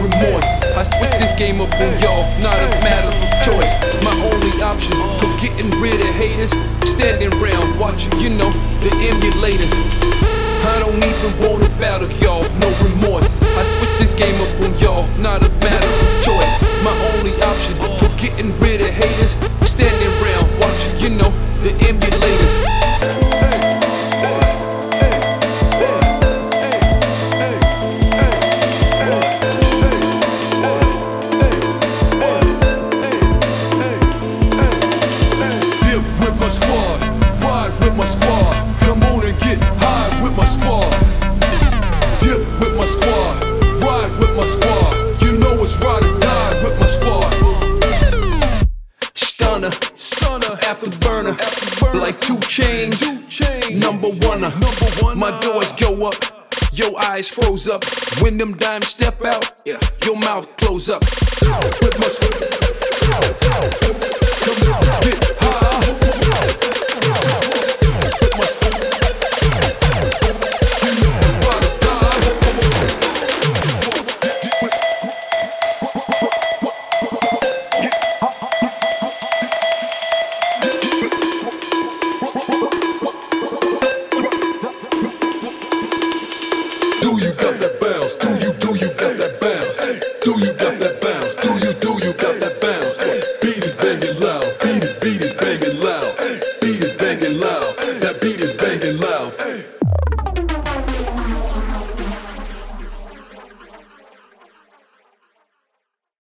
remorse. I switched this game up on y'all, not a matter of choice. My only option to getting rid of haters, standing around watching, you know, the emulators. I don't even want a battle, y'all, no remorse. I switched this game up on y'all, not a ride with my squad. You know it's ride or die with my squad. Stunner, stunner, afterburner, afterburner. like two chains. Two chains. Number one, number one. My doors go up. Your eyes froze up when them dimes step out. Yeah, your mouth close up. With my squad.